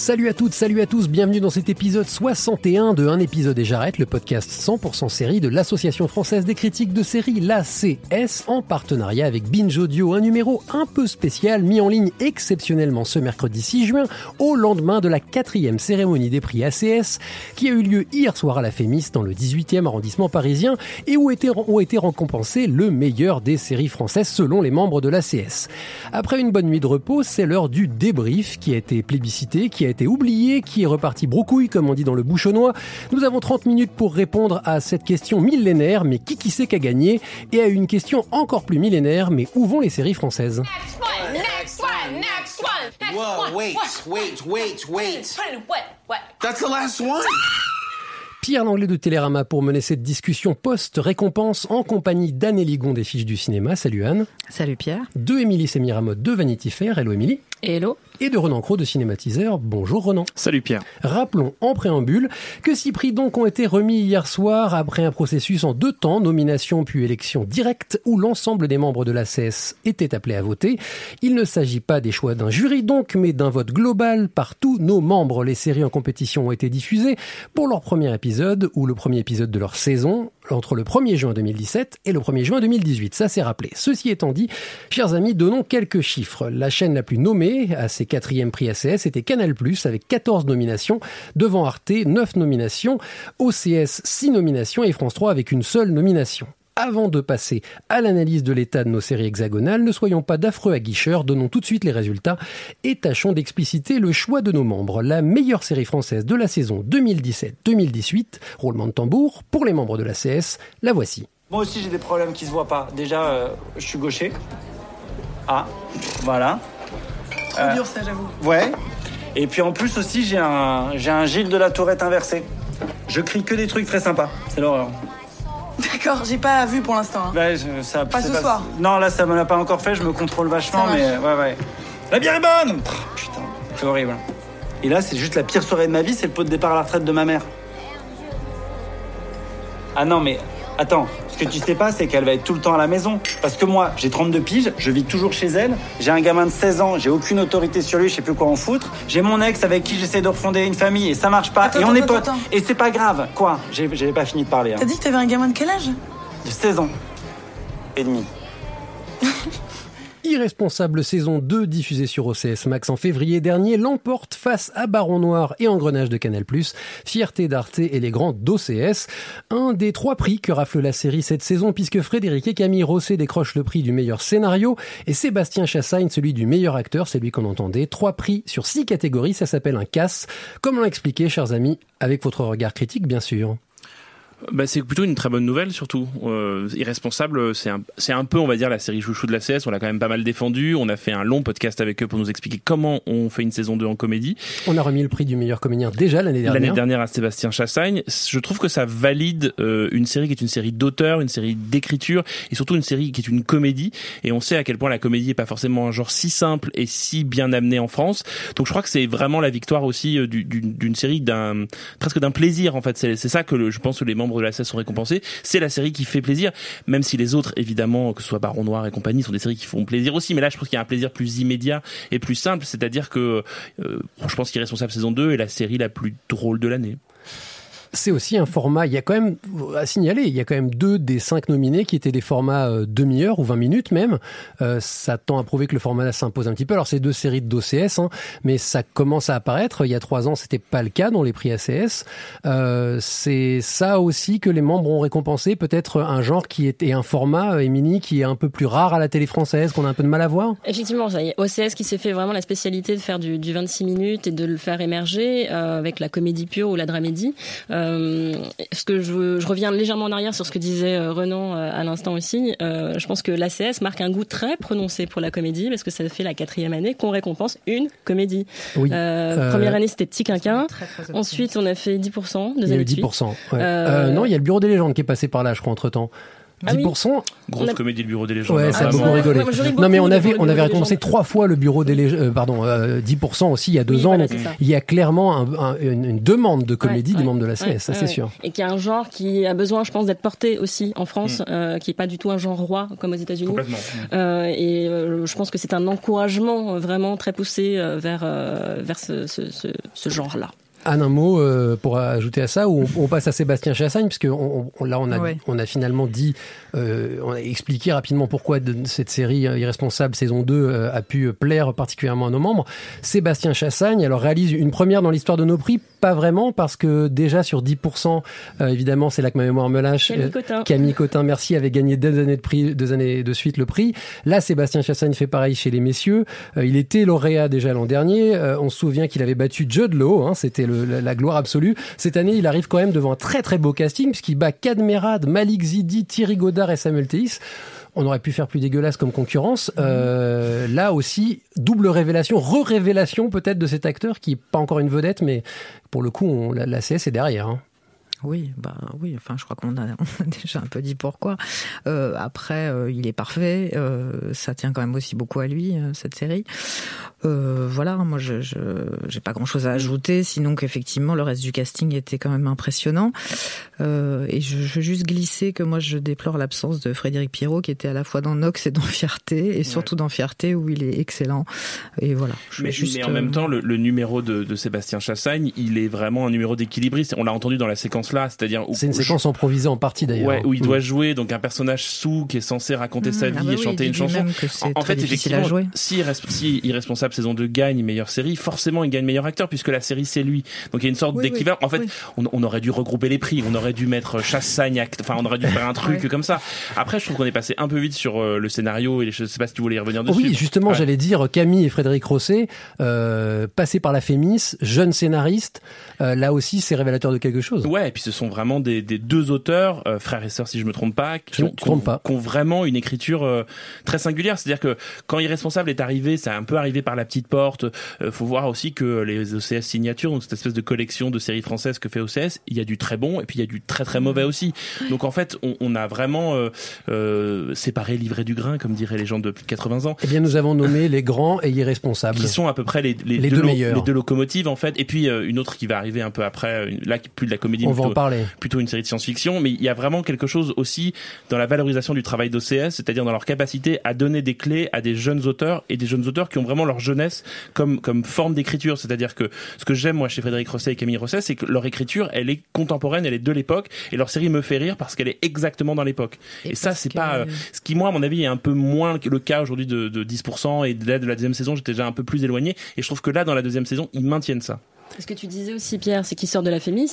Salut à toutes, salut à tous, bienvenue dans cet épisode 61 de Un épisode et j'arrête, le podcast 100% série de l'Association française des critiques de séries, l'ACS, en partenariat avec Binge Audio, un numéro un peu spécial mis en ligne exceptionnellement ce mercredi 6 juin, au lendemain de la quatrième cérémonie des prix ACS, qui a eu lieu hier soir à la Fémis dans le 18e arrondissement parisien et où ont été récompensés le meilleur des séries françaises selon les membres de l'ACS. Après une bonne nuit de repos, c'est l'heure du débrief qui a été plébiscité, qui a été oublié, qui est reparti brocouille, comme on dit dans le bouchonnois. Nous avons 30 minutes pour répondre à cette question millénaire, mais qui qui sait qu'a gagné? Et à une question encore plus millénaire, mais où vont les séries françaises? Next one, next one, next one, next Whoa, one. wait, what? wait, wait, wait. What? What? That's the last one. Pierre Langlais de Télérama pour mener cette discussion post-récompense en compagnie d'Anne Eligon des Fiches du Cinéma. Salut Anne. Salut Pierre. De Émilie Semiramotte de Vanity Fair. Hello Émilie. Hello. Et de Renan Cros de Cinématiseur. Bonjour Renan. Salut Pierre. Rappelons en préambule que six prix donc ont été remis hier soir après un processus en deux temps, nomination puis élection directe, où l'ensemble des membres de l'ACS étaient appelés à voter. Il ne s'agit pas des choix d'un jury donc, mais d'un vote global par tous nos membres. Les séries en compétition ont été diffusées pour leur premier épisode ou le premier épisode de leur saison entre le 1er juin 2017 et le 1er juin 2018. Ça s'est rappelé. Ceci étant dit, chers amis, donnons quelques chiffres. La chaîne la plus nommée à ses quatrièmes prix ACS était Canal+, avec 14 nominations, devant Arte, 9 nominations, OCS, 6 nominations et France 3 avec une seule nomination. Avant de passer à l'analyse de l'état de nos séries hexagonales, ne soyons pas d'affreux aguicheurs, donnons tout de suite les résultats et tâchons d'expliciter le choix de nos membres. La meilleure série française de la saison 2017-2018, roulement de tambour, pour les membres de la CS, la voici. Moi aussi j'ai des problèmes qui se voient pas. Déjà, euh, je suis gaucher. Ah, voilà. Trop dur ça, j'avoue. Ouais. Et puis en plus aussi j'ai un j'ai un Gilles de la Tourette inversé. Je crie que des trucs très sympas. C'est l'horreur. D'accord, j'ai pas vu pour l'instant. hein. Ouais, je- ça, Pas c'est ce soir. Non, là ça me l'a pas encore fait. Je me contrôle vachement, Ça mais ouais, ouais. La bière est bonne. Pff, Putain, c'est horrible. Et là, c'est juste la pire soirée de ma vie. C'est le pot de départ à la retraite de ma mère. Ah non, mais attends. Ce que tu sais pas, c'est qu'elle va être tout le temps à la maison. Parce que moi, j'ai 32 piges, je vis toujours chez elle. J'ai un gamin de 16 ans, j'ai aucune autorité sur lui, je sais plus quoi en foutre. J'ai mon ex avec qui j'essaie de refonder une famille et ça marche pas. Attends, et on attends, est potes. attends. Et c'est pas grave. Quoi? J'ai- J'avais pas fini de parler. hein. T'as dit que t'avais un gamin de quel âge? De 16 ans. Et demi. Irresponsable saison 2 diffusée sur OCS Max en février dernier l'emporte face à Baron Noir et Engrenage de Canal+, Fierté d'Arte et les grands d'OCS. Un des trois prix que rafle la série cette saison puisque Frédéric et Camille Rosset décrochent le prix du meilleur scénario et Sébastien Chassagne celui du meilleur acteur, c'est lui qu'on entendait. Trois prix sur six catégories, ça s'appelle un casse. Comme l'ont expliqué, chers amis, avec votre regard critique bien sûr. Bah, c'est plutôt une très bonne nouvelle, surtout. Euh, Irresponsable, c'est un, c'est un peu, on va dire, la série chouchou de la CS. On l'a quand même pas mal défendu. On a fait un long podcast avec eux pour nous expliquer comment on fait une saison 2 en comédie. On a remis le prix du meilleur comédien déjà l'année dernière. L'année dernière à Sébastien Chassagne. Je trouve que ça valide euh, une série qui est une série d'auteur, une série d'écriture et surtout une série qui est une comédie. Et on sait à quel point la comédie est pas forcément un genre si simple et si bien amené en France. Donc je crois que c'est vraiment la victoire aussi euh, du- d'une d'une série d'un presque d'un plaisir en fait. C'est c'est ça que le- je pense que les membres de la CS sont récompensés. C'est la série qui fait plaisir, même si les autres évidemment que ce soit Baron Noir et compagnie sont des séries qui font plaisir aussi. Mais là je pense qu'il y a un plaisir plus immédiat et plus simple. C'est-à-dire que euh, je pense qu'Irresponsable saison 2 est la série la plus drôle de l'année. C'est aussi un format, il y a quand même, à signaler, il y a quand même deux des cinq nominés qui étaient des formats euh, demi-heure ou 20 minutes même. Euh, ça tend à prouver que le format s'impose un petit peu. Alors c'est deux séries d'OCS, hein, mais ça commence à apparaître. Il y a trois ans, c'était pas le cas dans les prix ACS. Euh, c'est ça aussi que les membres ont récompensé, peut-être un genre qui était un format, euh, Émilie, qui est un peu plus rare à la télé française, qu'on a un peu de mal à voir. Effectivement, ça y est, OCS qui s'est fait vraiment la spécialité de faire du, du 26 minutes et de le faire émerger euh, avec la comédie pure ou la dramédie. Euh, Euh, ce que je, je reviens légèrement en arrière sur ce que disait euh, Renan euh, à l'instant aussi. Euh, je pense que l'ACS marque un goût très prononcé pour la comédie parce que ça fait la quatrième année qu'on récompense une comédie. Oui. Euh, Euh, Première année c'était Petit Quinquin. Ensuite on a fait 10%. Il y a eu années de suite. 10%. ouais. Euh, Euh, non, il y a le bureau des légendes qui est passé par là, je crois, entre temps. Ah oui. 10%. Grosse a- comédie, le bureau des légendes. Ouais, ça a beaucoup rigolé. Ouais, non, mais on avait, on avait récompensé trois fois le bureau des légendes, euh, pardon, euh, 10% aussi il y a deux Oui, ans. voilà, il y a clairement un- un- une, une demande de comédie Ouais, des membres de la CS, ouais, ça ouais, c'est ouais. sûr. Et qui est un genre qui a besoin, je pense, d'être porté aussi en France, euh, qui est pas du tout un genre roi comme aux États-Unis. Complètement. Euh, et euh, je pense que c'est un encouragement euh, vraiment très poussé euh, vers euh, vers ce, ce, ce, ce genre-là. Anne, un mot euh, pour ajouter à ça, ou on, on passe à Sébastien Chassagne, puisque on, on- là on a, Ouais. on a finalement dit, euh, on a expliqué rapidement pourquoi de- cette série Irresponsable saison 2 euh, a pu plaire particulièrement à nos membres. Sébastien Chassagne, alors réalise une première dans l'histoire de nos prix, pas vraiment, parce que déjà sur 10%, euh, évidemment c'est là que ma mémoire me lâche. Camille Cotin. Camille Cotin, merci, avait gagné deux années de prix, deux années de suite le prix. Là, Sébastien Chassagne fait pareil chez les messieurs. Euh, il était lauréat déjà l'an dernier. Euh, on se souvient qu'il avait battu Judd Law, hein, c'était la, gloire absolue. Cette année, il arrive quand même devant un très très beau casting puisqu'il bat Kadmerad, Malik Zidi, Thierry Godard et Samuel Théis. On aurait pu faire plus dégueulasse comme concurrence. Euh, là aussi, double révélation, re-révélation peut-être de cet acteur qui est pas encore une vedette, mais pour le coup, on, la, la CS est derrière. hein. Oui, bah oui. Enfin, je crois qu'on a, on a déjà un peu dit pourquoi. Euh, après, euh, il est parfait. Euh, ça tient quand même aussi beaucoup à lui cette série. Voilà, moi, je, j'ai pas grand-chose à ajouter, sinon qu'effectivement le reste du casting était quand même impressionnant. Et je, je veux juste glisser que moi, je déplore l'absence de Frédéric Pierrot, qui était à la fois dans Nox et dans Fierté, et surtout dans Fierté où il est excellent. Et voilà. Je Mais, juste, mais en même temps, le, le numéro de, de Sébastien Chassagne, il est vraiment un numéro d'équilibriste. On l'a entendu dans la séquence c'est-à-dire où C'est une séquence improvisée en partie d'ailleurs. Ouais, où il Mm. doit jouer donc un personnage sous qui est censé raconter Mmh, sa vie ah bah et oui, chanter une chanson. En, en fait, difficile à effectivement, jouer. si, si Irresponsable saison 2 gagne meilleure série, forcément il gagne meilleur acteur puisque la série c'est lui. Donc il y a une sorte Oui, oui, d'équivalent. en fait, oui. on, on aurait dû regrouper les prix, on aurait dû mettre Chassagne, act- enfin on aurait dû faire un truc Ouais. comme ça. Après, je trouve qu'on est passé un peu vite sur euh, le scénario et les choses. Je sais pas si tu voulais y revenir dessus. Oui, justement, Ouais. j'allais dire Camille et Frédéric Rosset, euh, passés par la Fémis, jeunes scénaristes, euh, là aussi c'est révélateur de quelque chose. Ouais, et puis ce sont vraiment des, des deux auteurs, euh, frères et sœurs si je me trompe pas, qui ont, qui ont- pas. qui ont vraiment une écriture euh, très singulière. C'est-à-dire que quand Irresponsable est arrivé, c'est un peu arrivé par la petite porte. Euh, faut voir aussi que les OCS signatures, donc cette espèce de collection de séries françaises que fait OCS, il y a du très bon et puis il y a du très très mauvais aussi. Donc en fait, on, on a vraiment euh, euh, séparé livré du grain, comme diraient les gens de plus de 80 ans Eh bien, nous avons nommé les grands et irresponsables. qui sont à peu près les, les, Les deux meilleurs. les deux locomotives en fait et puis euh, une autre qui va arriver un peu après une- là plus de la comédie On va plutôt, parler. plutôt une série de science-fiction mais il y a vraiment quelque chose aussi dans la valorisation du travail d'OCS c'est-à-dire dans leur capacité à donner des clés à des jeunes auteurs et des jeunes auteurs qui ont vraiment leur jeunesse comme comme forme d'écriture. C'est-à-dire que ce que j'aime moi chez Frédéric Rosset et Camille Rosset c'est que leur écriture elle est contemporaine elle est de l'époque et leur série me fait rire parce qu'elle est exactement dans l'époque. Et, ça c'est pas euh, ce qui moi à mon avis est un peu moins le cas aujourd'hui de, de 10% et de la, de la deuxième saison j'étais déjà un peu plus éloigné et je trouve que là dans la deuxième saison ils maintiennent ça Ce que tu disais aussi, Pierre, c'est qu'il sort de la Fémis,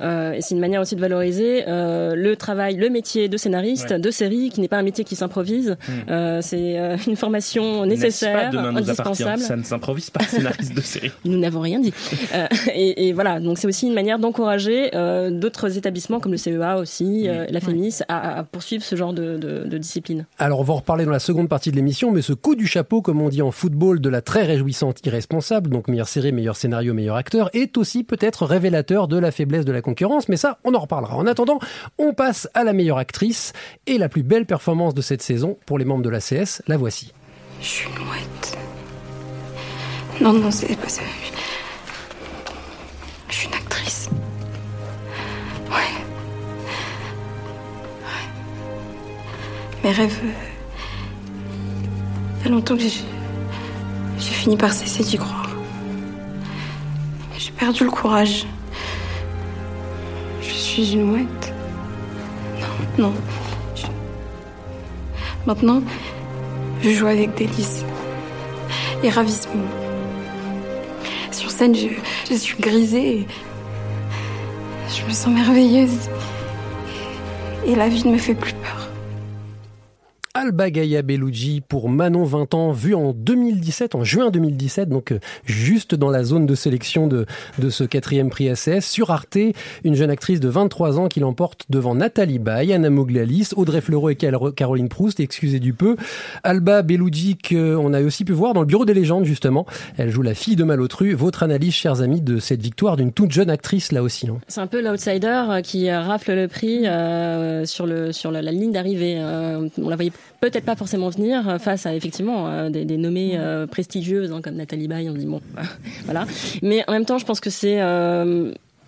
euh, et c'est une manière aussi de valoriser euh, le travail, le métier de scénariste, Ouais. de série, qui n'est pas un métier qui s'improvise. Hmm. Euh, c'est euh, une formation nécessaire, pas demain nous appartient indispensable. ça ne s'improvise pas scénariste de série Nous n'avons rien dit. Euh, et, et voilà, donc c'est aussi une manière d'encourager euh, d'autres établissements comme le CEA aussi, euh, la Fémis, à, à poursuivre ce genre de, de, de discipline. Alors, on va en reparler dans la seconde partie de l'émission, mais ce coup du chapeau, comme on dit en football, de la très réjouissante irresponsable, donc meilleure série, meilleur scénario, meilleur acteur, est aussi peut-être révélateur de la faiblesse de la concurrence, mais ça, on en reparlera. En attendant, on passe à la meilleure actrice et la plus belle performance de cette saison pour les membres de la CS, la voici. Je suis une mouette. Non, non, c'est pas ça. Je suis une actrice. Ouais. Ouais. Mes rêves. euh, Il y a longtemps que j'ai. J'ai fini par cesser d'y croire. J'ai perdu le courage. Je suis une mouette. Non, non. Maintenant, je joue avec délice et ravissement. Sur scène, je, je suis grisée. et Je me sens merveilleuse. Et la vie ne me fait plus peur. Alba Gaia Bellucci pour Manon 20 ans, vu en 2017, en juin 2017, donc euh, juste dans la zone de sélection de, de ce quatrième prix SAS. Sur Arte, une jeune actrice de 23 ans qui l'emporte devant Nathalie Baye, Anna Mouglalis, Audrey Fleurot et Caroline Proust, excusez du peu. Alba Bellucci, qu'on a aussi pu voir dans le Bureau des légendes, justement. Elle joue la fille de Malotru. Votre analyse, chers amis, de cette victoire d'une toute jeune actrice, là aussi. hein. C'est un peu l'outsider euh, qui rafle le prix euh, sur le sur la, la ligne d'arrivée. Euh, on la voyait peut-être pas forcément venir euh, face à effectivement euh, des, des nommées euh, prestigieuses hein, comme Nathalie Baye. On dit bon, voilà. Mais en même temps, je pense que c'est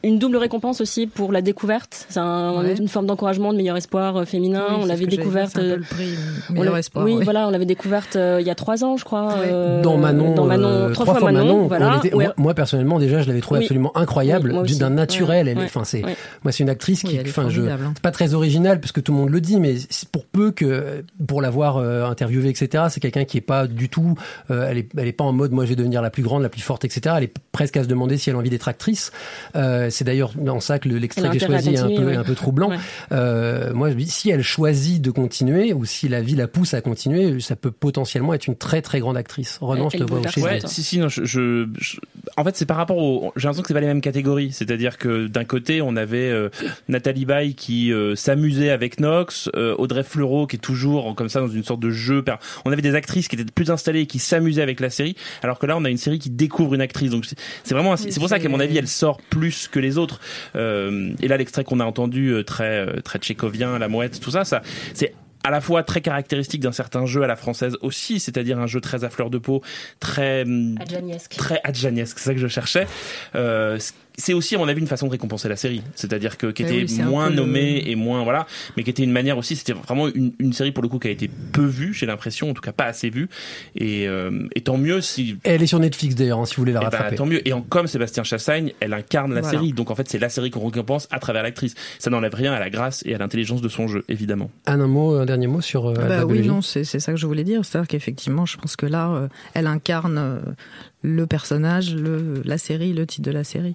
une double récompense aussi pour la découverte. C'est un- Ouais. une forme d'encouragement, de meilleur espoir euh, féminin. Oui, on l'avait découverte. c'est un peu euh, le prix meilleur espoir, Oui, oui. voilà, on l'avait découverte euh, il y a trois ans, je crois. euh, dans Manon, dans Manon, euh, trois, fois, Manon, voilà. on était- Ouais. moi, moi, personnellement déjà je l'avais trouvé Oui. absolument incroyable Oui, d'un naturel Ouais, elle enfin c'est ouais. moi c'est une actrice Oui, qui enfin je hein. c'est pas très original parce que tout le monde le dit mais pour peu que pour l'avoir euh, interviewée etc c'est quelqu'un qui est pas du tout euh, elle est elle est pas en mode moi je vais devenir la plus grande la plus forte etc elle est presque à se demander si elle a envie d'être actrice c'est d'ailleurs dans ça que le- l'extrait que j'ai choisi est un peu ouais. un peu troublant Ouais. euh, moi si elle choisit de continuer ou si la vie la pousse à continuer ça peut potentiellement être une très très grande actrice Renan je te vois chez Ouais, si, si, non, je, je- je- en fait, c'est par rapport au, j'ai l'impression que c'est pas les mêmes catégories. C'est-à-dire que d'un côté, on avait euh, Nathalie Baye qui euh, s'amusait avec Nox, euh, Audrey Fleurot qui est toujours comme ça dans une sorte de jeu. On avait des actrices qui étaient plus installées et qui s'amusaient avec la série, alors que là, on a une série qui découvre une actrice. Donc c'est vraiment, un- c'est pour ça qu'à mon avis, elle sort plus que les autres. Euh, et là, l'extrait qu'on a entendu, euh, très euh, très tchécovien, la mouette, tout ça, ça, c'est à la fois très caractéristique d'un certain jeu à la française aussi, c'est-à-dire un jeu très à fleur de peau, très hum, Adjaniesque. très adjaniesque, c'est ça que je cherchais. Euh, c'est aussi, à mon avis, une façon de récompenser la série. C'est-à-dire que, qui Eh était oui, moins nommée et moins, voilà, mais qui était une manière aussi, c'était vraiment une, une série pour le coup qui a été peu vue, j'ai l'impression, en tout cas pas assez vue. Et, euh, et tant mieux si, Elle est sur Netflix d'ailleurs, hein, si vous voulez la eh ben, rattraper. tant mieux. Et en, comme Sébastien Chassagne, elle incarne la Voilà. série. Donc en fait, c'est la série qu'on récompense à travers l'actrice. Ça n'enlève rien à la grâce et à l'intelligence de son jeu, évidemment. Un mot, un dernier mot sur euh, Bah oui, non, c'est c'est ça que je voulais dire. C'est-à-dire qu'effectivement, je pense que là, euh, elle incarne euh, le personnage, le, la série, le titre de la série.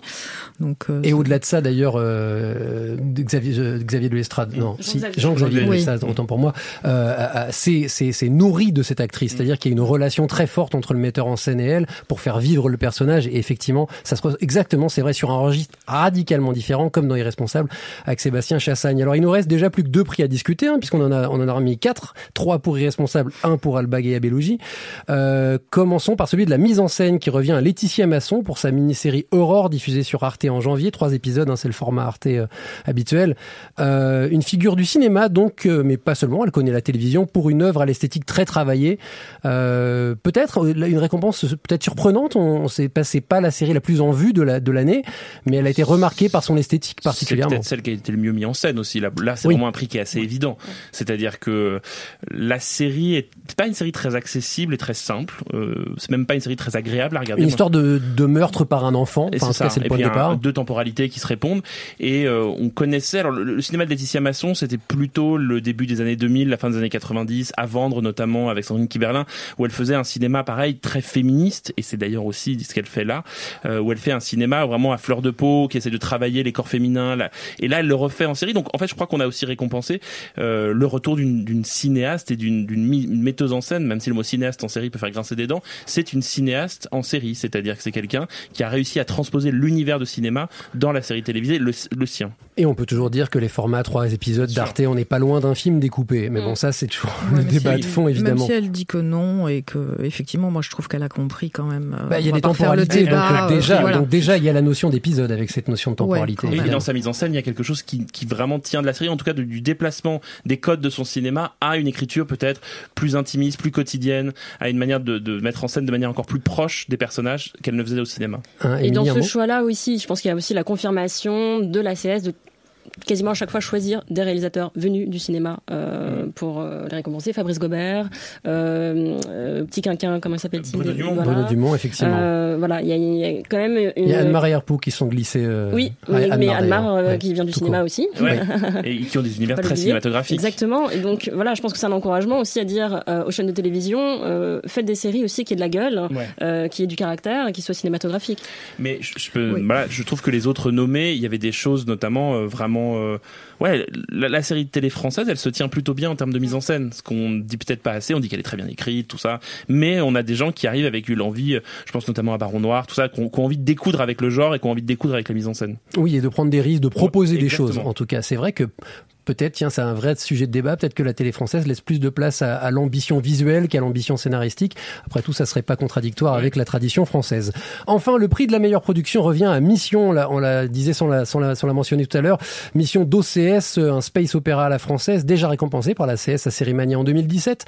Donc, euh, Et au-delà de ça, d'ailleurs, euh, Xavier, euh, Xavier de l'Estrade, non, si, Jean-Xavier. De Oui. l'Estrade, autant pour moi, euh, c'est c'est- c'est nourri de cette actrice. C'est-à-dire qu'il y a une relation très forte entre le metteur en scène et elle pour faire vivre le personnage. Et effectivement, ça se exactement, c'est vrai, sur un registre radicalement différent, comme dans Irresponsable, avec Sébastien Chassagne. Alors, il nous reste déjà plus que deux prix à discuter, hein, puisqu'on en a, on en a remis quatre, trois pour Irresponsable, un pour Alba Gaia Bellucci. Euh, commençons par celui de la mise en scène qui revient à Laetitia Masson pour sa mini-série Aurore diffusée sur Arte en janvier. Trois épisodes, hein, c'est le format Arte euh, habituel. Euh, une figure du cinéma donc, euh, mais pas seulement, elle connaît la télévision pour une œuvre à l'esthétique très travaillée. Euh, peut-être euh, une récompense peut-être surprenante. On, on sait pas, c'est pas la série la plus en vue de la de l'année, mais elle a été remarquée par son esthétique C'est particulièrement. peut-être celle qui a été le mieux mis en scène aussi. Là, là c'est Oui. vraiment un prix qui est assez évident. C'est-à-dire que la série est c'est pas une série très accessible et très simple. C'est même pas une série très agréable à regarder. Une histoire de, de meurtre par un enfant. Enfin, en c'est tout cas, ça. c'est le Et point puis un- deux temporalités qui se répondent. Et euh, on connaissait. Alors le, le cinéma de Laetitia Masson, c'était plutôt le début des années 2000, la fin des années 90, à vendre notamment avec Sandrine Kiberlin, où elle faisait un cinéma pareil très féministe. Et c'est d'ailleurs aussi ce qu'elle fait là, euh, où elle fait un cinéma vraiment à fleur de peau, qui essaie de travailler les corps féminins. Là. Et là, elle le refait en série. Donc en fait, je crois qu'on a aussi récompensé euh, le retour d'une cinéaste et d'une metteuse en scène, même si le mot cinéaste en série peut faire grincer des dents. C'est une cinéaste en série, c'est-à-dire que c'est quelqu'un qui a réussi à transposer l'univers de cinéma dans la série télévisée, le, le sien. Et on peut toujours dire que les formats trois épisodes d'Arte, on n'est pas loin d'un film découpé. Mais bon, ça, c'est toujours le débat si- de fond, évidemment. Même si elle dit que non et que effectivement, moi je trouve qu'elle a compris quand même. euh, Bah, il y a des le temporalités, donc, euh, euh, déjà, voilà. donc déjà, il y a la notion d'épisode avec cette notion de temporalité. Ouais, Et dans sa mise en scène, il y a quelque chose qui, qui vraiment tient de la série, en tout cas du déplacement des codes de son cinéma à une écriture peut-être plus intimiste, plus quotidienne, à une manière de, de mettre en scène de manière encore plus proche des personnages qu'elle ne faisait au cinéma. Hein, Et dans ce choix-là aussi, je pense qu'il y a aussi la confirmation de la CS de quasiment à chaque fois choisir des réalisateurs venus du cinéma euh, pour euh, les récompenser. Fabrice Gobert, euh, euh, Petit Quinquin, comment s'appelle-t-il Bruno Dumont. Voilà. Bruno Dumont, effectivement. Euh, voilà, il y, a- il y a quand même une... Il y a Anne-Marie Herpoux qui sont glissés. euh, Oui, ouais, mais, mais Anne-Mar, euh, Ouais, qui vient du tout cinéma court. aussi. Ouais. Et qui ont des univers très cinématographiques. Exactement. Et donc voilà, je pense que c'est un encouragement aussi à dire euh, aux chaînes de télévision, euh, faites des séries aussi qui aient de la gueule, Ouais. euh, qui aient du caractère, et qui soient cinématographiques. Mais je, je peux, voilà, je trouve que les autres nommés, il y avait des choses notamment euh, vraiment euh, Ouais, la, la série de télé française, elle se tient plutôt bien en termes de mise en scène. Ce qu'on dit peut-être pas assez. On dit qu'elle est très bien écrite, tout ça. Mais on a des gens qui arrivent avec l'envie. Je pense notamment à Baron Noir, tout ça, qui ont, envie de découdre avec le genre et qui ont envie de découdre avec la mise en scène. Oui, et de prendre des risques, de proposer Ouais, des choses. En tout cas, c'est vrai que peut-être, tiens, c'est un vrai sujet de débat. Peut-être que la télé française laisse plus de place à, à l'ambition visuelle qu'à l'ambition scénaristique. Après tout, ça serait pas contradictoire avec la tradition française. Enfin, le prix de la meilleure production revient à Mission. Là, on la disait sans la, sans la, sans la mentionner tout à l'heure. Mission d'OCS, un space opéra à la française, déjà récompensé par la CS à Cérimania en 2017,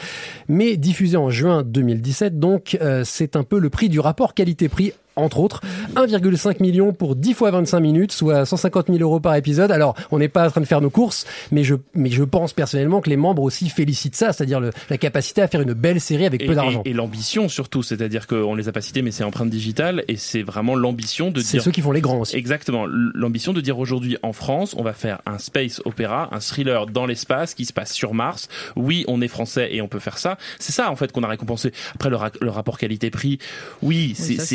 mais diffusé en juin 2017. Donc, euh, c'est un peu le prix du rapport qualité-prix entre autres, 1,5 million pour 10 fois 25 minutes, soit 150 000 euros par épisode. Alors, on n'est pas en train de faire nos courses, mais je, mais je pense personnellement que les membres aussi félicitent ça, c'est-à-dire le- la capacité à faire une belle série avec Et, peu d'argent. et- et l'ambition surtout, c'est-à-dire qu'on les a pas cités, mais c'est empreinte digitale et c'est vraiment l'ambition de C'est dire. ceux qui font les grands aussi. Exactement, l'ambition de dire aujourd'hui en France, on va faire un space opéra, un thriller dans l'espace qui se passe sur Mars. Oui, on est français et on peut faire ça. C'est ça en fait qu'on a récompensé. Après le, ra- le rapport qualité-prix, oui, c'est ça,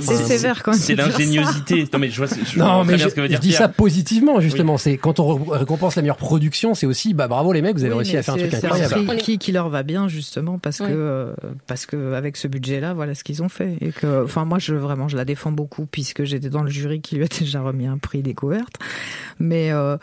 c'est enfin, sévère quand même. C'est l'ingéniosité. Non mais je vois, je Non, vois très mais bien je, ce que veut je dire dis Pierre. ça positivement, justement. C'est quand on récompense la meilleure production, c'est aussi, bah, bravo les mecs, vous avez Oui, réussi à faire un truc c'est incroyable. prix qui, qui leur va bien justement parce que euh, parce que avec ce budget-là, voilà ce qu'ils ont fait et que enfin moi je vraiment je la défends beaucoup puisque j'étais dans le jury qui lui a déjà remis un prix découverte. Mais euh,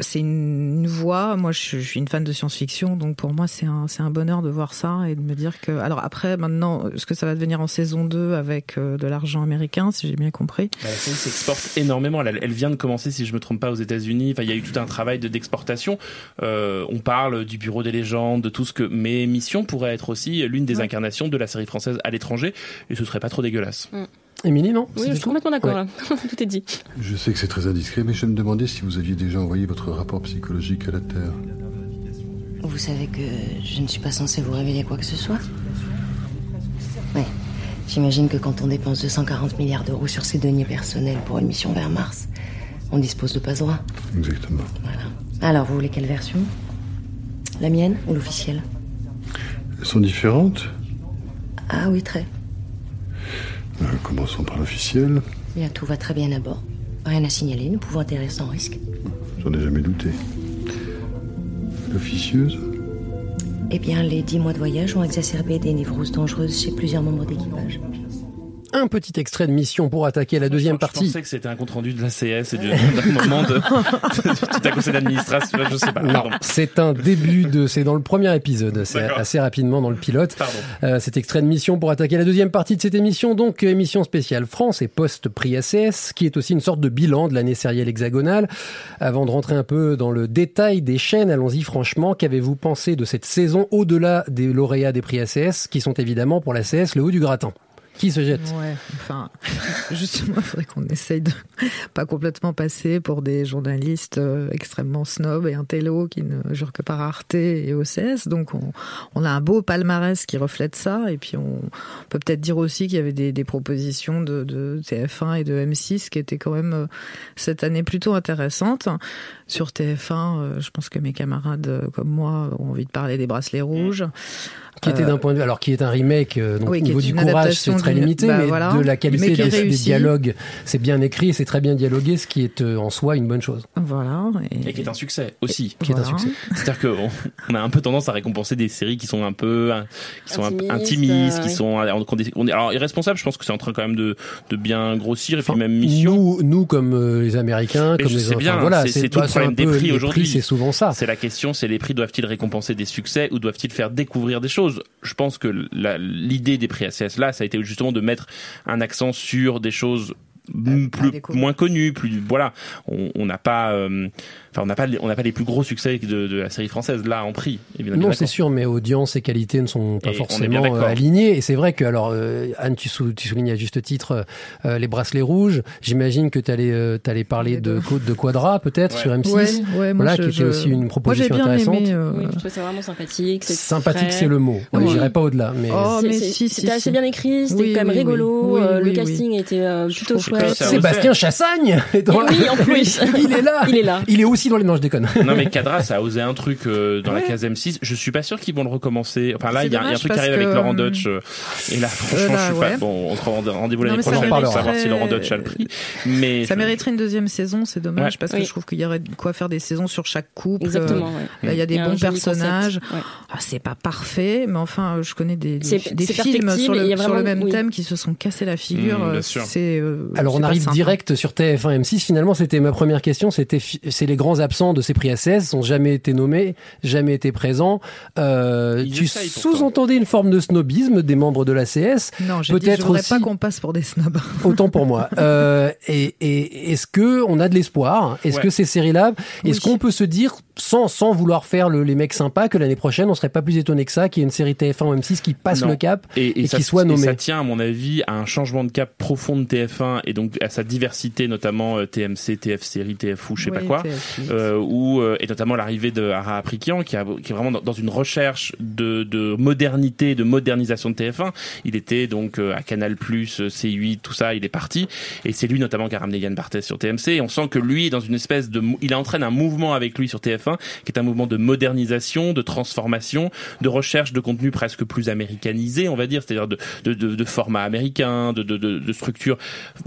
c'est une, voix. Moi, je, suis une fan de science-fiction, donc pour moi, c'est un, c'est un bonheur de voir ça et de me dire que. Alors après, maintenant, ce que ça va devenir en saison 2 avec euh, de l'argent américain, si j'ai bien compris. Bah, la série s'exporte énormément. Elle, elle vient de commencer, si je me trompe pas, aux États-Unis. Enfin, il y a eu tout un travail de d'exportation. Euh, on parle du Bureau des légendes, de tout ce que. Mais Mission pourrait être aussi l'une des Ouais. incarnations de la série française à l'étranger, et ce serait pas trop dégueulasse. Émilie, non Oui, je suis complètement d'accord. Ouais. là. Tout est dit. Je sais que c'est très indiscret, mais je me demandais si vous aviez déjà envoyé votre rapport psychologique à la Terre. Vous savez que je ne suis pas censée vous révéler quoi que ce soit Ouais. J'imagine que quand on dépense 240 milliards d'euros sur ses deniers personnels pour une mission vers Mars, on dispose de passe droit. Exactement. Alors, vous voulez quelle version? La mienne ou l'officielle? Elles sont différentes? Ah oui, très. Euh, Commençons par l'officiel. Bien, tout va très bien à bord. Rien à signaler, nous pouvons atterrir sans risque. J'en ai jamais douté. L'officieuse Eh bien, les dix mois de voyage ont exacerbé des névroses dangereuses chez plusieurs membres d'équipage. Un petit extrait de mission pour attaquer la deuxième Je partie. pensais que c'était un compte rendu de la CS et du- moment de tout à conseil d'administration. Je sais pas. Non, c'est un début de, c'est dans le premier épisode, c'est assez rapidement dans le pilote. Pardon. Euh, cet extrait de mission pour attaquer la deuxième partie de cette émission, donc euh, émission spéciale France et post-prix ACS, qui est aussi une sorte de bilan de l'année sérielle hexagonale. Avant de rentrer un peu dans le détail des chaînes, allons-y franchement, qu'avez-vous pensé de cette saison au-delà des lauréats des prix ACS, qui sont évidemment pour l'ACS le haut du gratin? Qui se jette? Ouais, enfin, justement, il faudrait qu'on essaye de pas complètement passer pour des journalistes euh, extrêmement snobs et intello qui ne jurent que par Arte et OCS. Donc, on, a un beau palmarès qui reflète ça. Et puis, on, peut peut-être dire aussi qu'il y avait des, propositions de, de TF1 et de M6 qui étaient quand même euh, cette année plutôt intéressantes. Sur TF1, euh, je pense que mes camarades comme moi ont envie de parler des bracelets rouges. Qui était Euh, d'un point de vue, alors qui est un remake, euh, donc oui, au qui niveau est du courage, c'est très limité, bah, mais voilà. de la qualité des, des dialogues, c'est bien écrit, c'est très bien dialogué, ce qui est euh, en soi une bonne chose. Voilà. Et qui est un succès aussi. Qui est un succès. C'est-à-dire qu'on on a un peu tendance à récompenser des séries qui sont un peu, qui sont un peu Intimistes, intimistes, euh, qui sont, on, on est- on est- alors irresponsables. Je pense que c'est en train quand même de, de bien grossir et puis même mission. Nous, nous comme euh, les Américains, Mais comme je les sais bien, enfin, voilà, c'est- tout le problème des prix les aujourd'hui. C'est souvent ça. C'est la question, c'est les prix doivent-ils récompenser des succès ou doivent-ils faire découvrir des choses Je pense que l'idée des prix ACS là, ça a été justement de mettre un accent sur des choses m- plus moins connues, plus voilà. On on n'a pas, euh, enfin on n'a pas, les- on n'a pas les plus gros succès de, de la série française là en prix. Évidemment. Non, c'est sûr, mais audience et qualité ne sont pas Et est forcément euh, alignés. Et c'est vrai que, alors, euh, Anne, tu, sou- tu soulignes à juste titre euh, les bracelets rouges. J'imagine que tu allais, euh, t'allais parler de, de Quadra, peut-être, sur M6. Ouais, ouais, moi, voilà, je- qui était je- aussi une proposition bien intéressante. aimé. euh, Oui, je trouve ça vraiment sympathique. c'est Sympathique, c'est le mot. Oui. J'irai pas au-delà, mais. Oh, si, si, assez bien écrit, c'était Oui, quand même oui, rigolo. oui. euh, Oui, le oui, casting était plutôt chouette. Sébastien Chassagne Et oui, en plus. Il est là Il est là. Il est aussi aussi dans les non, je déconne. non mais Cadras a osé un truc euh, dans la case M6. Je suis pas sûr qu'ils vont le recommencer. Enfin là, il y, a- il y a un truc qui arrive avec que, Laurent euh, Dutch. euh, et là, franchement, là, je suis ouais. pas. Bon, on se rend rendez-vous l'année prochaine pour savoir si Laurent Dutch a le prix. Mais Ça je- mériterait une deuxième saison, c'est dommage Ouais. parce que Oui. je trouve qu'il y aurait de quoi faire des saisons sur chaque couple. Exactement, Euh, ouais. Là, il y a des Il y a un bons personnages. Ah, c'est pas parfait, mais enfin, je connais des, des, des films sur le, sur même thème qui se sont cassés la figure. Bien sûr. C'est. euh, Alors on arrive direct sur TF1 M6. Finalement, c'était ma première question. C'était c'est les grands absents de ces prix A16 ont jamais été nommés, jamais été présents. Euh, tu sous-entendais une forme de snobisme des membres de la CS. Non, j'ai dit, je Peut-être voudrais aussi. pas qu'on passe pour des snobs. Autant pour moi. Euh, et et est-ce que on a de l'espoir? Est-ce Ouais. que ces séries-là, est-ce Oui. qu'on peut se dire sans sans vouloir faire le, les mecs sympas que l'année prochaine on serait pas plus étonné que ça qu'il y ait une série TF1 ou M6 qui passe Non. le cap et, et, ça, qui soit et nommée? ça tient, à mon avis, à un changement de cap profond de TF1 et donc à sa diversité, notamment euh, TMC, TF série, TFU, je sais pas quoi, TF8. Euh, où, euh, et notamment l'arrivée de Ara Aprikian, qui, a, qui est vraiment dans, une recherche de, de modernité, de modernisation de TF1. Il était donc euh, à Canal+, euh, C8, tout ça, il est parti, et c'est lui notamment qui a ramené Yann Barthès sur TMC, on sent que lui, est dans une espèce de, il entraîne un mouvement avec lui sur TF1, qui est un mouvement de modernisation, de transformation, de recherche de contenu presque plus américanisé, on va dire, c'est-à-dire de, de, de, de format américain, de, de, de, de structure.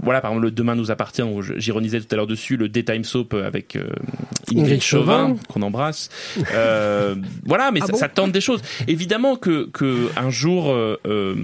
Voilà, par exemple, le Demain nous appartient, j'ironisais tout à l'heure dessus, le Daytime Soap avec euh, Ingrid, Chauvin, Chauvin. qu'on embrasse. Euh, voilà, mais Ah ça, bon ça tente des choses. Évidemment que, que un jour, euh, euh,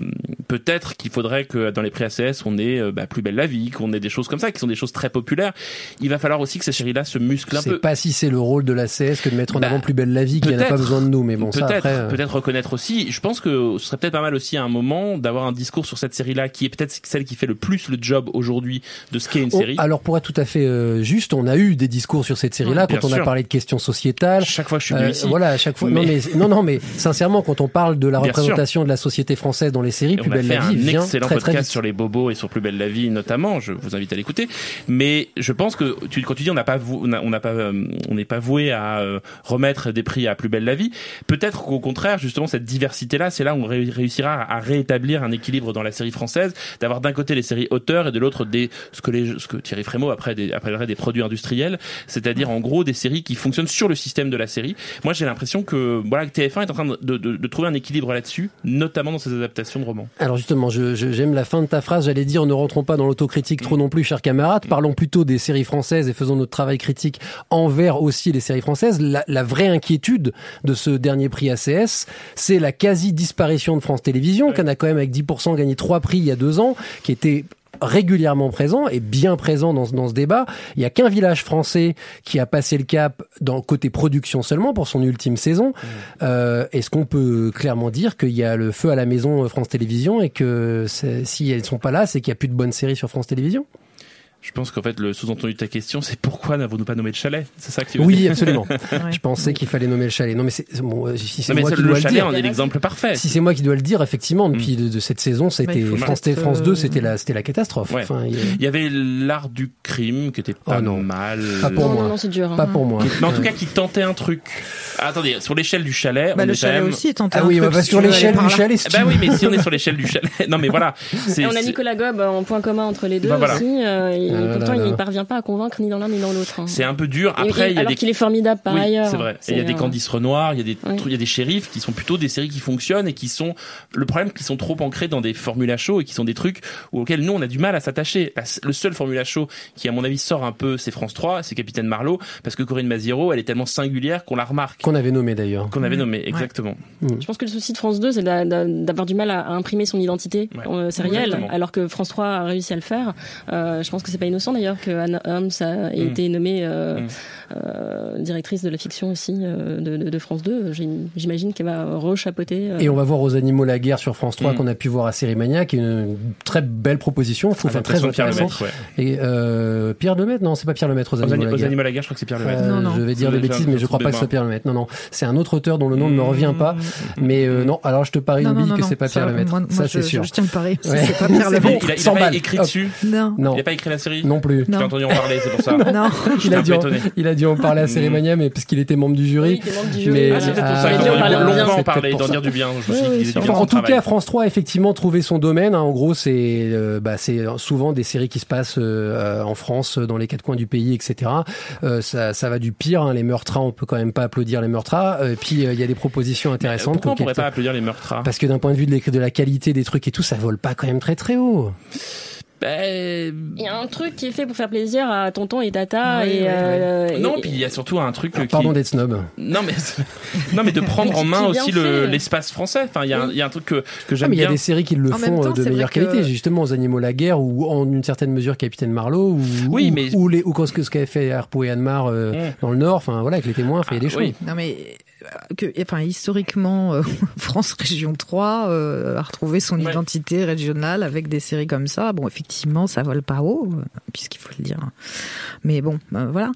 peut-être qu'il faudrait que dans les prix ACS, on ait euh, bah, Plus belle la vie, qu'on ait des choses comme ça, qui sont des choses très populaires. Il va falloir aussi que ces séries-là se musclent un peu. pas si c'est le rôle de la CS que de mettre en Bah, avant plus belle la vie qui n'a pas besoin de nous mais bon ça peut-être, euh, peut-être reconnaître aussi. Je pense que ce serait peut-être pas mal aussi à un moment d'avoir un discours sur cette série-là qui est peut-être celle qui fait le plus le job aujourd'hui de ce qu'est une On- série. alors pour être tout à fait euh, juste, on a eu des discours sur cette série-là quand on a parlé de questions sociétales. Chaque fois que je suis venu Euh, ici. Voilà, à chaque fois. Non, Mais- non, non, mais sincèrement, quand on parle de la Bien représentation de la société française dans les séries, plus belle fait la vie un vient excellent très podcast sur les bobos et sur Plus belle la vie notamment. Je vous invite à l'écouter. Mais je pense que tu, quand tu dis on n'a pas on n'a pas euh, on n'est pas voué à euh, remettre des prix à Plus belle la vie. Peut-être qu'au contraire justement cette diversité là, c'est là où on ré- réussira à, à réétablir un équilibre dans la série française, d'avoir d'un côté les séries auteurs et de l'autre des ce que les ce que Thierry Frémaux après des, appellerait des produits industriels, c'est-à-dire en gros des séries qui fonctionnent sur le système de la série. Moi j'ai l'impression que voilà que TF1 est en train de, de- de trouver un équilibre là-dessus, notamment dans ses adaptations de romans. Alors justement, je- je- j'aime la fin de ta phrase. J'allais dire, ne rentrons pas dans l'autocritique trop non plus, chers camarades. Parlons plutôt des séries françaises et faisons notre travail critique envers aussi les séries françaises. La, la vraie inquiétude de ce dernier prix ACS, c'est la quasi disparition de France Télévisions, qu'on a quand même avec 10% gagné trois prix il y a deux ans, qui était régulièrement présent et bien présent dans, ce- dans ce débat. Il y a qu'un village français qui a passé le cap dans côté production seulement pour son ultime saison. Euh, Est-ce qu'on peut clairement dire qu'il y a le feu à la maison euh, France Télévisions et que si elles sont pas là, c'est qu'il y a plus de bonnes séries sur France Télévisions? Je pense qu'en fait, le sous-entendu de ta question, c'est pourquoi n'avons-nous pas nommé le chalet? C'est ça que tu veux Oui, dire? absolument. Je pensais qu'il fallait nommer le chalet. Non, mais c'est bon, euh, si c'est moi c'est- qui le dois le chalet dire. en est l'exemple parfait. Si c'est moi qui dois le dire, effectivement, depuis de, de cette saison, c'était il faut France, mettre, France euh, 2, c'était la, c'était la catastrophe. Ouais. Enfin, il y a- Il y avait l'art du crime qui était pas Oh non. mal. Pas pour Non, moi. non, c'est dur. hein. Pas pour moi. Mais en tout cas, qui tentait un truc. Ah, attendez, sur l'échelle du chalet, Bah, on le est chalet même... aussi, tentait Ah un truc, bah, sur l'échelle du chalet, si Bah tu oui, mais si on est sur l'échelle du chalet, non mais voilà. c'est- on a c'est- Nicolas Gob en point commun entre les deux Bah, voilà. aussi. Et Ah là pourtant, là. il parvient pas à convaincre ni dans l'un ni dans l'autre. hein. C'est un peu dur. Et- Après, et il y a alors des qu'il est formidable par oui, ailleurs. C'est vrai. Et il y a des Candice Renoir, il y a des trucs- il y a des shérifs qui sont plutôt des séries qui fonctionnent et qui sont le problème qui sont trop ancrés dans des formulas show et qui sont des trucs auxquels nous on a du mal à s'attacher. Le seul formula show qui à mon avis sort un peu c'est France 3, c'est Capitaine Marlowe parce que Corinne Maziero, elle est tellement singulière qu'on la remarque. Qu'on avait nommé d'ailleurs. Qu'on avait nommé exactement. Je pense que le souci de France 2, c'est d'a- d'a- d'avoir du mal à, à imprimer son identité Ouais. euh, sérielle, alors que France 3 a réussi à le faire. Euh, je pense que c'est pas innocent d'ailleurs que Anne Holmes a Mm. été nommée euh, Mm. euh, directrice de la fiction aussi euh, de, de- de France 2. J'ai- J'imagine qu'elle va rechapeauter. euh, Et on va voir aux animaux la guerre sur France 3 Mm. qu'on a pu voir à Série Mania, qui est une très belle proposition, je trouve, enfin, très de Pierre intéressante. Lemaitre, ouais. Et euh, Pierre Lemaitre, non, c'est pas Pierre Lemaitre aux Aux, animaux ani- la aux guerre. animaux la guerre, je crois que c'est Pierre Lemaitre. Euh, Non, non. Je vais dire des bêtises, mais je crois pas que ce soit mémoire. Pierre Lemaitre. Non, non, c'est un autre auteur dont le nom ne me revient pas. Mais non, alors je te parie une bille que c'est pas Pierre Lemaitre. ça, c'est sûr. Je tiens le pari. C'est pas Pierre C'est Lemaitre. Il a, il a 100 pas écrit dessus. Non. Non. Il a pas écrit la série série Non plus. J'ai entendu en parler, c'est pour ça. Non. Il a, dû en, il a dû en parler à Cérémania, mais parce qu'il était membre du jury. Oui, il était membre du jury, Mais-. Ah, c'est peut-être pour ça il a dû en parler d'en dire du bien. Je me suis en tout cas, France 3 a effectivement trouvé son domaine. hein. En gros, c'est euh, bah, c'est souvent des séries qui se passent euh, en France, dans les quatre coins du pays, etc. Euh, ça, ça va du pire. hein. Les meurtras, on peut quand même pas applaudir les meurtras. Euh, puis euh, il y a des propositions intéressantes. Pourquoi on pourrait pas applaudir les meurtres Parce que d'un point de vue de la qualité des trucs et tout, ça vole pas quand même très très haut. Il y a un truc qui est fait pour faire plaisir à tonton et tata Oui, et, oui, euh, et- Non, puis il y a surtout un truc Alors, qui. Pardon d'être snob. Non mais non mais de prendre en main aussi le- l'espace français. Enfin, il y a un- il y a un truc que que Ah, j'aime mais il y a bien. des séries qui le En font temps, euh, de meilleure que- qualité, justement aux Animaux la guerre ou en une certaine mesure Capitaine Marlowe ou Oui, ou, mais- ou les ou ce que ce qu'avait fait Harpo et Anmar euh, Mm. dans le Nord, enfin voilà avec les témoins, enfin, il y a des Ah, oui. choses. Non mais que, enfin historiquement, euh, France Région 3 euh, a retrouvé son Ouais. identité régionale avec des séries comme ça. Bon, effectivement, ça vole pas haut, euh, puisqu'il faut le dire. Mais bon, euh, voilà,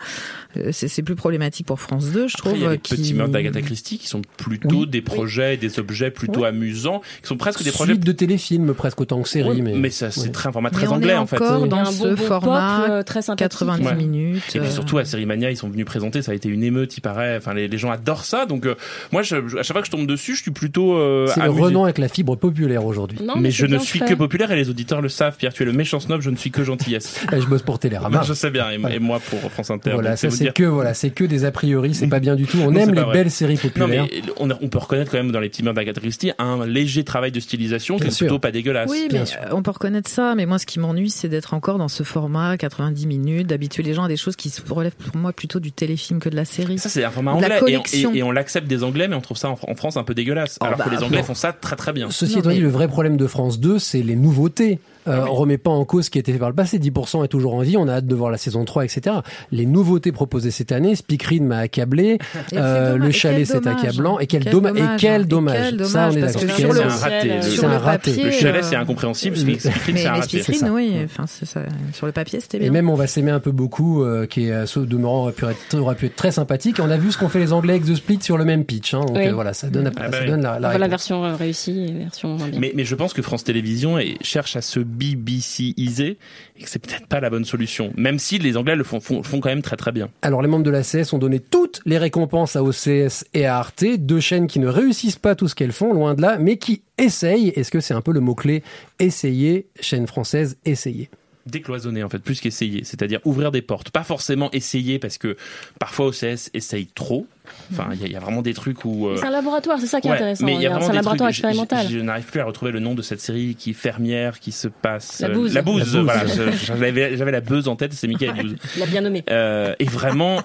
Euh, c'est plus problématique pour France 2, je Après, trouve. il y a les qui- petits meurtres d'Agatha Christie qui sont plutôt Oui. des projets, et des objets plutôt amusants, qui sont presque des Suite projets. de téléfilms presque autant que série, Ouais, mais, ça, c'est très un format Mais très on anglais est en fait. encore dans ce format pop, euh, très sympathique. 90 Ouais. minutes. Et puis euh, surtout à Série Mania, ils sont venus présenter, ça a été une émeute, il paraît. Enfin, les, les gens adorent ça. Donc, euh, moi, je, je- à chaque fois que je tombe dessus, je suis plutôt euh, C'est le renom avec la fibre populaire aujourd'hui. Non, mais, c'est je ne suis fait. que populaire et les auditeurs le savent. Pierre, tu es le méchant snob, je ne suis que gentillesse. Ah, je bosse pour Télérama. je sais bien, et, moi pour France Inter. Voilà, donc ça c'est dire. que voilà, c'est que des a priori, c'est pas bien du tout. On Non, aime les vrai. belles séries Non populaires. mais on, on peut reconnaître quand même dans les petits meurtres d'Agatha Christie un léger travail de stylisation qui est sûr. plutôt pas dégueulasse. Oui, bien mais sûr. euh, on peut reconnaître ça. Mais moi, ce qui m'ennuie, c'est d'être encore dans ce format 90 minutes, d'habituer les gens à des choses qui se relèvent pour moi plutôt du téléfilm que de la série. Ça c'est un format anglais et on, collection. et- et on l'accepte des Anglais, mais on trouve ça en, en France un peu dégueulasse. Oh, alors que bah, les Anglais font ça très très bien. Ceci étant dit, mais- le vrai problème de France 2, c'est les nouveautés. Euh, Ah. On remet pas en cause ce qui a été fait par le passé. 10% est toujours en vie. On a hâte de voir la saison 3, etc. Les nouveautés proposées cette année, Speakerine m'a accablé. Et euh, le Et chalet c'est accablant. Et quel, Quel dommage. dommage. Et quel Et dommage. Ça, on est d'accord. C'est un raté. C'est un raté. le chalet euh, c'est incompréhensible. le- Speakerine, Mais, c'est un raté. Oui, enfin, c'est ça. sur le papier, c'était Et bien. même on va s'aimer un peu beaucoup, euh, qui est euh, ce demeurant aurait pu être, aurait pu être très sympathique. Et on a vu ce qu'ont fait les Anglais avec The Split sur le même pitch. Hein, donc Oui. euh, voilà, ça donne, Ah bah ça oui. donne la, la la version euh, réussie et version moins bien. Mais, mais je pense que France Télévisions cherche à se BBC-iser et que c'est peut-être pas la bonne solution. Même si les Anglais le font, font, font quand même très très bien. Alors les membres de la CS ont donné toutes les récompenses à OCS et à Arte, deux chaînes qui ne réussissent pas tout ce qu'elles font, loin de là, mais qui essayent. Est-ce que c'est un peu le mot-clé? Essayer, chaîne française, essayer. Décloisonner en fait, plus qu'essayer. C'est-à-dire ouvrir des portes. Pas forcément essayer parce que parfois OCS essaye trop. Enfin, il y, a- il y a vraiment des trucs où... euh, C'est un laboratoire, c'est ça qui est Ouais, intéressant. mais il y a C'est vraiment un des laboratoire trucs- je- expérimental. Je, je n'arrive plus à retrouver le nom de cette série qui est fermière, qui se passe. La euh, bouse. La bouse, La bouse. voilà. je- J'avais j'avais la buzz en tête, c'est Michael Bouse. Il a bien nommé. Euh, et vraiment,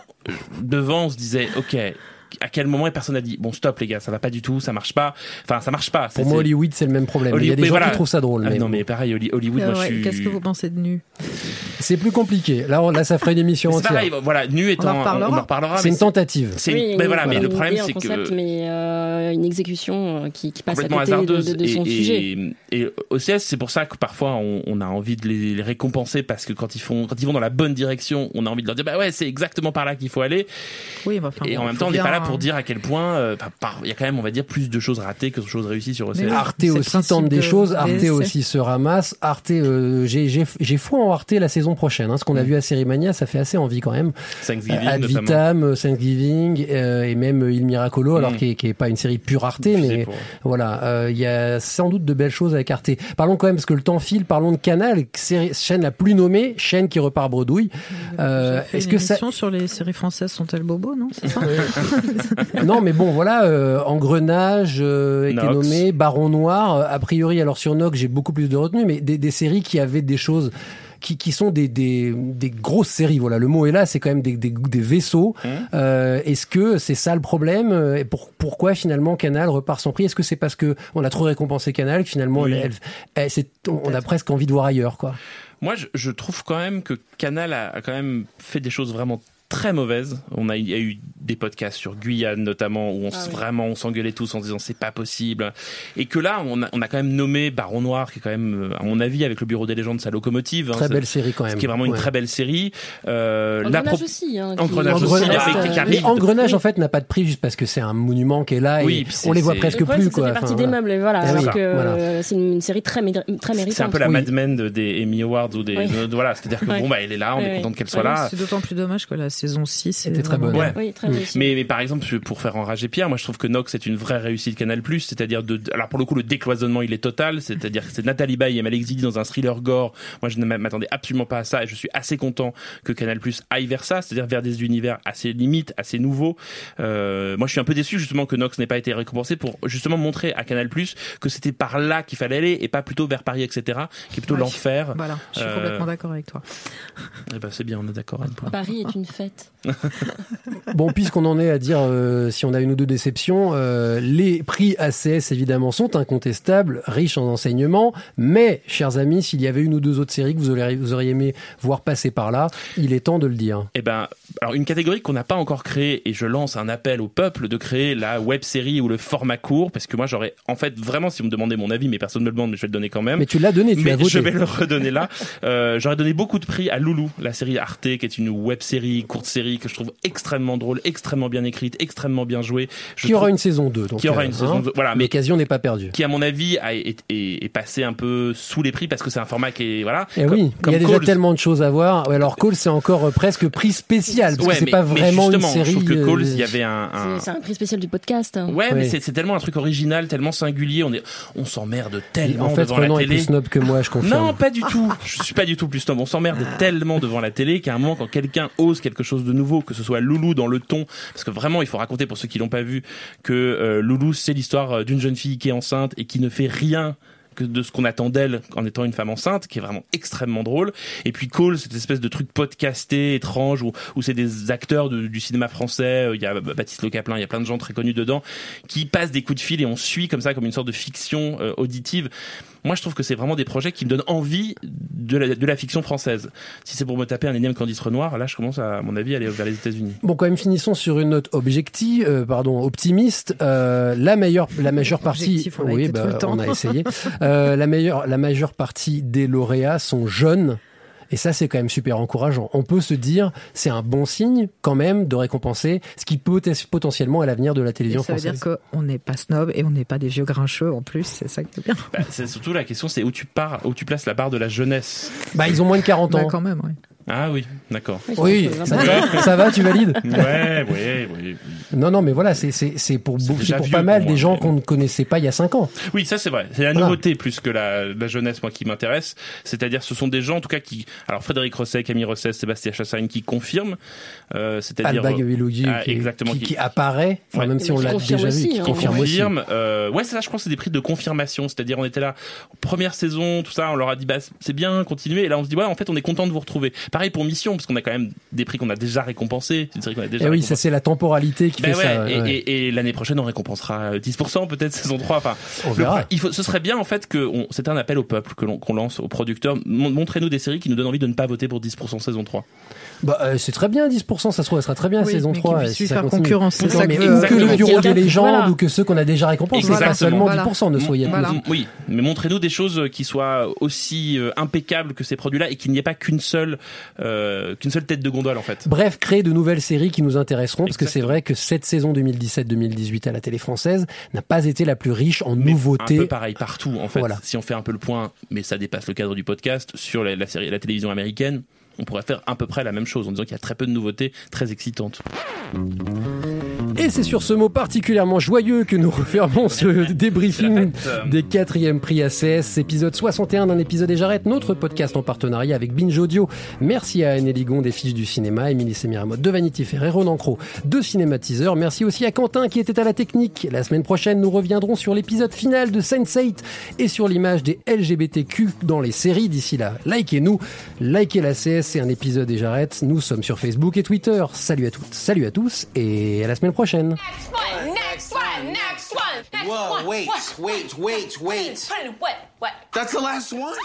devant, on se disait, ok, à quel moment et personne n'a dit, bon, stop les gars, ça va pas du tout, ça marche pas. Enfin, ça marche pas. Pour C'est- moi, Hollywood, c'est le même problème. Il y a des mais gens voilà. qui trouvent ça drôle. Ah, mais non, mais pareil, Holly- Hollywood, Euh, moi, ouais, je suis. Qu'est-ce que vous pensez de nu? C'est plus compliqué. Là, on- là, ça ferait une émission C'est entière. pareil, voilà, nu étant. en reparlera. on en reparlera. C'est une tentative. C'est Oui, une- mais voilà, mais une le problème, idée, un c'est concept, que. mais euh, une exécution euh, qui, qui passe à complètement côté de, hasardeuse de- de son et, sujet. et, et OCS c'est pour ça que parfois on, on a envie de les, les récompenser parce que quand ils font quand ils vont dans la bonne direction on a envie de leur dire bah ouais c'est exactement par là qu'il faut aller Oui, bah, enfin, et en même temps on n'est pas là pour dire à quel point euh, il y a quand même on va dire plus de choses ratées que de choses réussies sur OCS Mais. Arte aussi tente des de choses, Arte aussi se ramasse. Arte, j'ai foi en Arte la saison prochaine. Hein. Ce qu'on a vu à Série Mania, ça fait assez envie quand même. Thanksgiving Ad Vitam, euh, Thanksgiving euh, et même Il Miracolo, alors Mm. qui est, qui est pas une série pure Arte, mais pour- voilà, euh, il y a sans doute de belles choses avec Arte. Parlons quand même parce que le temps file. Parlons de Canal, série, chaîne la plus nommée, chaîne qui repart bredouille. Euh, Est-ce que ça sur les séries françaises sont-elles bobo, non? C'est ça? Non, mais bon, voilà, euh, Engrenage euh, était nommé, Baron Noir. euh, a priori, alors sur Nox, j'ai beaucoup plus de retenue, mais des, des séries qui avaient des choses. Qui, qui sont des, des, des grosses séries, voilà. Le mot est là, c'est quand même des, des, des vaisseaux. Mmh. Euh, Est-ce que c'est ça le problème? Et pour, pourquoi finalement Canal repart sans prix? Est-ce que c'est parce que on a trop récompensé Canal que finalement Oui. elle- elle- elle- c'est- on a presque envie de voir ailleurs, quoi moi je, trouve quand même que Canal a quand même fait des choses vraiment très mauvaise. On a, il y a eu des podcasts sur Guyane notamment où on Ah oui. vraiment on s'engueulait tous en se disant c'est pas possible et que là on a, on a quand même nommé Baron Noir qui est quand même euh, à mon avis avec le Bureau des légendes sa locomotive hein, Très belle série quand ce même. qui est vraiment une très belle série euh, Engrenage pro- aussi, hein, qui- Engrenage aussi avec euh, mais Engrenage en fait n'a pas de prix juste parce que c'est un monument qui est là Oui, et puis on les voit presque Le problème, plus quoi. fait partie Enfin, des voilà. meubles, et voilà. Alors oui, que voilà. c'est une série très, méri- très méritante. c'est un peu la Oui. Mad Men de- des Emmy Awards ou des voilà c'est à dire que bon bah elle est là on est content qu'elle soit là C'est d'autant plus dommage que la saison 6 Était très bonne. Ouais. Oui, très réussi. Mais, mais par exemple, pour faire enrager Pierre, moi je trouve que Nox est une vraie réussite Canal+. C'est-à-dire de, alors pour le coup le décloisonnement il est total. C'est-à-dire que c'est Nathalie Baye et Malek Zidi dans un thriller gore. Moi je ne m'attendais absolument pas à ça et je suis assez content que Canal+ aille vers ça, c'est-à-dire vers des univers assez limites, assez nouveaux. Euh, moi je suis un peu déçu justement que Nox n'ait pas été récompensé pour justement montrer à Canal+ que c'était par là qu'il fallait aller et pas plutôt vers Paris etc. qui est plutôt Ouais. l'enfer. Voilà, je suis Euh, complètement d'accord avec toi. Eh ben c'est bien, on est d'accord. Anne, pour- Paris est une fête. Bon, puisqu'on en est à dire euh, si on a une ou deux déceptions, euh, les prix ACS évidemment sont incontestables, riches en enseignements, mais, chers amis, s'il y avait une ou deux autres séries que vous auriez, vous auriez aimé voir passer par là, il est temps de le dire. Eh ben, alors une catégorie qu'on n'a pas encore créée, et je lance un appel au peuple de créer la web série ou le format court, parce que moi j'aurais, en fait, vraiment, si vous me demandez mon avis, mais personne ne me le demande, mais je vais le donner quand même. Mais tu l'as donné, tu Mais l'as voté. je vais le redonner là. Euh, j'aurais donné beaucoup de prix à Loulou, la série Arte, qui est une web série, courte série que je trouve extrêmement drôle, extrêmement bien écrite, extrêmement bien jouée. Je Qui aura trouve- une saison 2. Donc, Qui aura euh, une saison hein, 2. Voilà, mais L'occasion n'est pas perdue. qui à mon avis a, est, est- est passé un peu sous les prix parce que c'est un format qui est voilà. Eh Comme- oui, il y a déjà tellement de choses à voir. Ouais, alors Cole, c'est encore euh, presque prix spécial, parce Ouais, que c'est pas mais vraiment une justement, série. Je trouve que euh, Calls, il y avait un, un- C'est un prix spécial du podcast. hein. Ouais, mais Oui. c'est c'est tellement un truc original, tellement singulier. On est, on s'emmerde tellement En fait, devant la Renan est télé. plus snob que moi, je confirme. Non, pas du tout. Je suis pas du tout plus snob. On s'emmerde tellement devant la télé qu'à un moment, quand quelqu'un ose quelque chose de nouveau, que ce soit Loulou dans le ton, parce que vraiment, il faut raconter pour ceux qui l'ont pas vu que euh, Loulou, c'est l'histoire euh, d'une jeune fille qui est enceinte et qui ne fait rien que de ce qu'on attend d'elle en étant une femme enceinte, qui est vraiment extrêmement drôle. Et puis Call, cette espèce de truc podcasté, étrange, où, où c'est des acteurs du cinéma français, euh, il y a Baptiste Le Caplin, il y a plein de gens très connus dedans, qui passent des coups de fil et on suit comme ça, comme une sorte de fiction auditive. Moi, je trouve que c'est vraiment des projets qui me donnent envie de la, de la fiction française. Si c'est pour me taper un énième Candice Renoir, là, je commence à, à mon avis, à aller vers les États-Unis. Bon, quand même, finissons sur une note objective, euh, pardon, optimiste. Euh, la meilleure, la majeure partie, on oui, bah, on a essayé. Euh, la meilleure, la majeure partie des lauréats sont jeunes. Et ça, c'est quand même super encourageant. On peut se dire, c'est un bon signe quand même de récompenser ce qui peut être potentiellement à l'avenir de la télévision ça veut française. dire qu'on n'est pas snob et on n'est pas des vieux grincheux en plus, c'est ça qui est bien. Bah, c'est surtout la question, c'est où tu pars, où tu places la barre de la jeunesse. Bah, ils ont moins de 40 Bah, ans. quand même, ouais. Ah oui, d'accord. Oui, ça va, ça va, tu valides Ouais, ouais, oui. Non, non, mais voilà, c'est c'est c'est pour C'est pour pas mal pour des gens qu'on ne connaissait pas il y a 5 ans. Oui, ça c'est vrai. C'est la Voilà. nouveauté plus que la, la jeunesse, moi, qui m'intéresse. C'est-à-dire, ce sont des gens, en tout cas, qui, alors Frédéric Rosset, Camille Rosset, Sébastien Chassagne, qui confirment. Euh, c'est-à-dire. Alba Gavilogi, Ah, qui, exactement. qui, qui apparaît, enfin, Ouais. même si on l'a déjà vu, aussi, qui hein. confirme aussi. confirme. Euh, ouais, c'est ça, je crois que c'est des prix de confirmation. C'est-à-dire, on était là, première saison, tout ça, on leur a dit, bah, c'est bien, continuez. Et là, on se dit, ouais, en fait, on est content de vous retrouver. Pareil pour Mission, parce qu'on a quand même des prix qu'on a déjà récompensés. C'est une série qu'on a déjà Eh oui, ça c'est la temporalité qui Ben fait ouais, ça. et, ouais. et- et l'année prochaine, on récompensera 10%, peut-être saison 3. Enfin, On verra. il faut, ce serait bien en fait que c'est un appel au peuple que l'on qu'on lance aux producteurs. Mon- Montrez-nous des séries qui nous donnent envie de ne pas voter pour 10% saison 3. Bah, euh, c'est très bien, 10%, ça se trouve, elle sera très bien Oui, saison mais 3. qu'il et puisse si ça faire continue. concurrence, c'est ça que ou veut- que le bureau des légendes voilà. ou que ceux qu'on a déjà récompensés, pas Exactement. seulement Voilà. 10%, ne soyez Voilà. pas. M- Oui, mais montrez-nous des choses qui soient aussi euh, impeccables que ces produits-là et qu'il n'y ait pas qu'une seule euh, qu'une seule tête de gondole en fait. Bref, créer de nouvelles séries qui nous intéresseront, parce que c'est vrai que cette saison 2017-2018 à la télé française n'a pas été la plus riche en Mais Un nouveautés. peu pareil partout en fait. Voilà. Si on fait un peu le point, mais ça dépasse le cadre du podcast sur la, la série, la télévision américaine. On pourrait faire à peu près la même chose en disant qu'il y a très peu de nouveautés très excitantes. Et c'est sur ce mot particulièrement joyeux que nous refermons ce débriefing fête. des quatrièmes prix ACS, épisode 61 d'un épisode et j'arrête, notre podcast en partenariat avec Binge Audio. Merci à Anne Ligon des Fiches du Cinéma, Émilie Semiramotte de Vanity Fair et Ronan Cro de Cinématiseur. Merci aussi à Quentin qui était à la technique. La semaine prochaine, nous reviendrons sur l'épisode final de Sense8 et sur l'image des LGBTQ dans les séries. D'ici là, likez-nous, likez la CS, c'est un épisode et j'arrête. Nous sommes sur Facebook et Twitter. Salut à toutes, salut à tous et à la semaine prochaine. Next one, next one, next one, next Whoa, one. wait, what, wait, wait, wait. What? What? That's the last one.